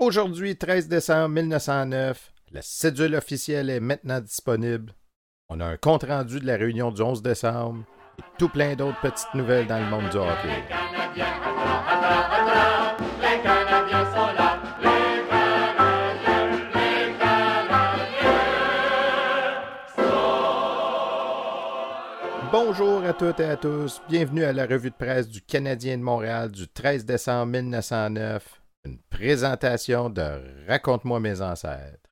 Aujourd'hui, 13 décembre 1909, la cédule officielle est maintenant disponible. On a un compte-rendu de la réunion du 11 décembre et tout plein d'autres petites nouvelles dans le monde du hockey. Bonjour à toutes et à tous, bienvenue à la revue de presse du Canadien de Montréal du 13 décembre 1909, une présentation de Raconte-moi mes ancêtres.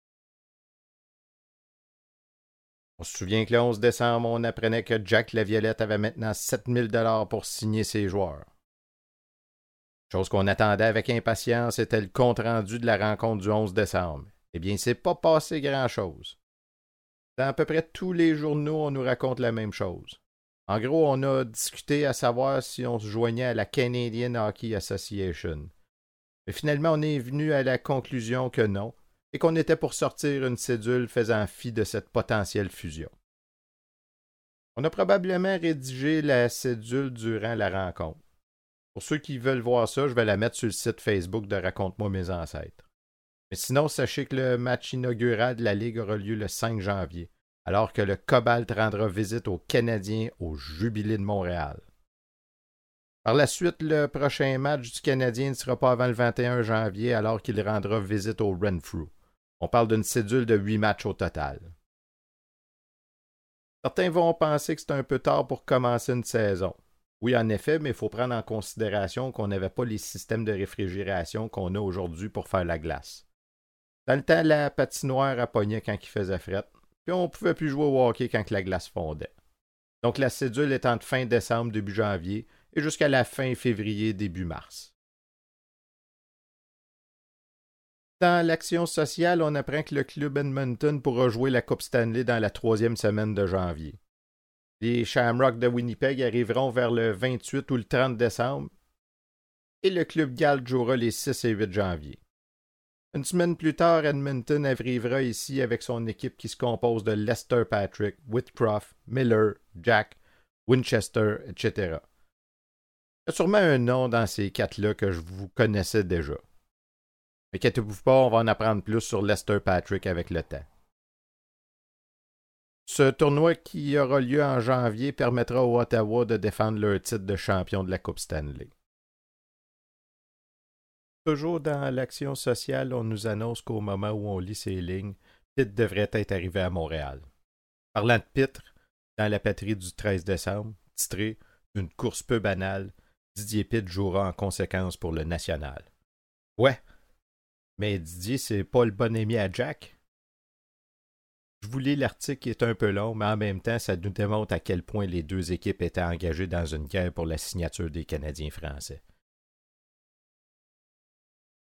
On se souvient que le 11 décembre, on apprenait que Jack Laviolette avait maintenant 7000 dollars pour signer ses joueurs. Chose qu'on attendait avec impatience était le compte-rendu de la rencontre du 11 décembre. Eh bien, c'est pas passé grand-chose. Dans à peu près tous les journaux, on nous raconte la même chose. En gros, on a discuté à savoir si on se joignait à la Canadian Hockey Association. Mais finalement, on est venu à la conclusion que non, et qu'on était pour sortir une cédule faisant fi de cette potentielle fusion. On a probablement rédigé la cédule durant la rencontre. Pour ceux qui veulent voir ça, je vais la mettre sur le site Facebook de Raconte-moi mes ancêtres. Mais sinon, sachez que le match inaugural de la Ligue aura lieu le 5 janvier alors que le Cobalt rendra visite aux Canadiens au Jubilé de Montréal. Par la suite, le prochain match du Canadien ne sera pas avant le 21 janvier, alors qu'il rendra visite au Renfrew. On parle d'une cédule de huit matchs au total. Certains vont penser que c'est un peu tard pour commencer une saison. Oui, en effet, mais il faut prendre en considération qu'on n'avait pas les systèmes de réfrigération qu'on a aujourd'hui pour faire la glace. Dans le temps, la patinoire appognait quand il faisait fret, puis on ne pouvait plus jouer au hockey quand la glace fondait. Donc la cédule est entre fin décembre, début janvier, et jusqu'à la fin février, début mars. Dans l'action sociale, on apprend que le club Edmonton pourra jouer la Coupe Stanley dans la troisième semaine de janvier. Les Shamrocks de Winnipeg arriveront vers le 28 ou le 30 décembre, et le club Galt jouera les 6 et 8 janvier. Une semaine plus tard, Edmonton arrivera ici avec son équipe qui se compose de Lester Patrick, Whitcroft, Miller, Jack, Winchester, etc. Il y a sûrement un nom dans ces quatre-là que je vous connaissais déjà. Mais inquiétez-vous pas, on va en apprendre plus sur Lester Patrick avec le temps. Ce tournoi qui aura lieu en janvier permettra aux Ottawa de défendre leur titre de champion de la Coupe Stanley. Toujours dans l'action sociale, on nous annonce qu'au moment où on lit ces lignes, Pitt devrait être arrivé à Montréal. Parlant de Pitre, dans la patrie du 13 décembre, titré Une course peu banale, Didier Pitt jouera en conséquence pour le national. Ouais, mais Didier, c'est pas le bon ami à Jack. Je vous lis l'article qui est un peu long, mais en même temps, ça nous démontre à quel point les deux équipes étaient engagées dans une guerre pour la signature des Canadiens français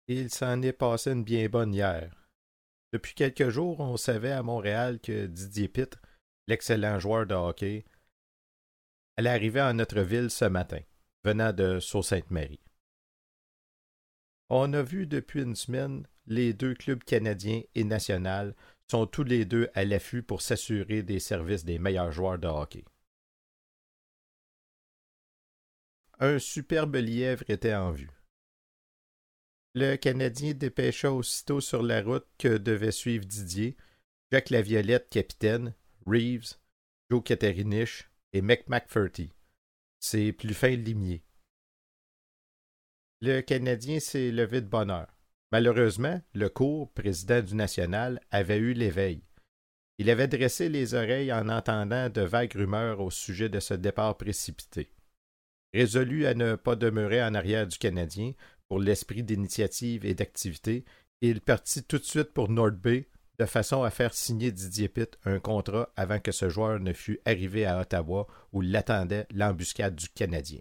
il s'en est passé une bien bonne hier. Depuis quelques jours, on savait à Montréal que Didier Pitt, l'excellent joueur de hockey, allait arriver en notre ville ce matin, venant de Sault-Sainte-Marie. On a vu depuis une semaine les deux clubs canadiens et nationaux sont tous les deux à l'affût pour s'assurer des services des meilleurs joueurs de hockey. Un superbe lièvre était en vue. Le Canadien dépêcha aussitôt sur la route que devait suivre Didier, Jacques Laviolette, capitaine, Reeves, Joe Caterinich et Mick McFurty, ses plus fins limiers. Le Canadien s'est levé de bonne heure. Malheureusement, le cours, président du National, avait eu l'éveil. Il avait dressé les oreilles en entendant de vagues rumeurs au sujet de ce départ précipité. Résolu à ne pas demeurer en arrière du Canadien, pour l'esprit d'initiative et d'activité, il partit tout de suite pour North Bay, de façon à faire signer Didier Pitt un contrat avant que ce joueur ne fût arrivé à Ottawa où l'attendait l'embuscade du Canadien.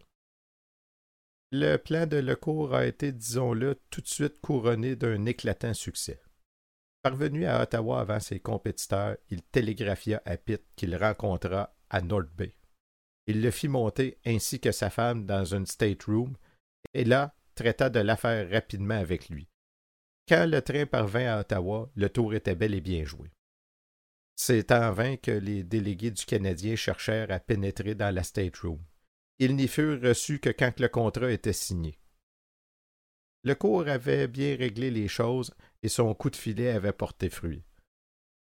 Le plan de Lecourt a été, disons-le, tout de suite couronné d'un éclatant succès. Parvenu à Ottawa avant ses compétiteurs, il télégraphia à Pitt qu'il rencontra à North Bay. Il le fit monter ainsi que sa femme dans une state room, et là, traita de l'affaire rapidement avec lui. Quand le train parvint à Ottawa, le tour était bel et bien joué. C'est en vain que les délégués du Canadien cherchèrent à pénétrer dans la state room. Ils n'y furent reçus que quand le contrat était signé. Le cours avait bien réglé les choses et son coup de filet avait porté fruit.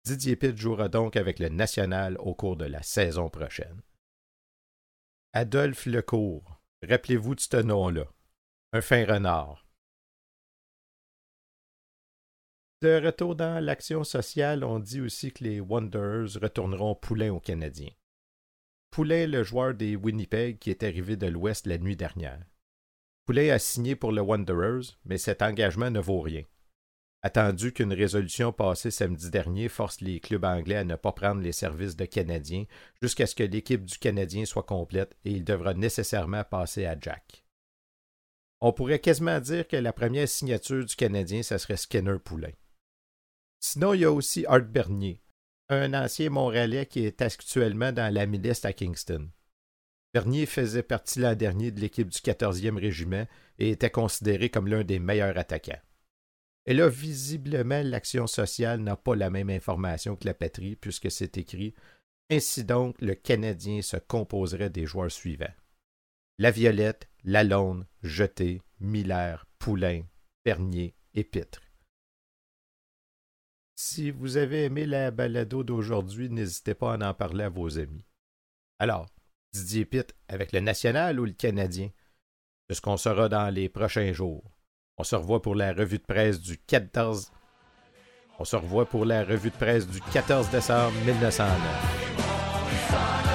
Didier Pitt jouera donc avec le National au cours de la saison prochaine. Adolphe Lecourt, rappelez-vous de ce nom-là. Un fin renard. De retour dans l'action sociale, on dit aussi que les Wanderers retourneront Poulain aux Canadiens. Poulain, le joueur des Winnipeg qui est arrivé de l'Ouest la nuit dernière. Poulain a signé pour le Wanderers, mais cet engagement ne vaut rien. Attendu qu'une résolution passée samedi dernier force les clubs anglais à ne pas prendre les services de Canadiens jusqu'à ce que l'équipe du Canadien soit complète et il devra nécessairement passer à Jack. On pourrait quasiment dire que la première signature du Canadien, ce serait Skinner Poulain. Sinon, il y a aussi Art Bernier, un ancien Montréalais qui est actuellement dans la milice à Kingston. Bernier faisait partie l'an dernier de l'équipe du 14e régiment et était considéré comme l'un des meilleurs attaquants. Et là, visiblement, l'action sociale n'a pas la même information que la patrie, puisque c'est écrit Ainsi donc, le Canadien se composerait des joueurs suivants La Violette, Lalonde, Jeté, Miller, Poulain, Bernier et Pitre. Si vous avez aimé la balado d'aujourd'hui, n'hésitez pas à en parler à vos amis. Alors, Didier Pitt avec le National ou le Canadien? C'est ce qu'on saura dans les prochains jours? On se revoit pour la revue de presse du 14. On se revoit pour la revue de presse du 14 décembre 1909.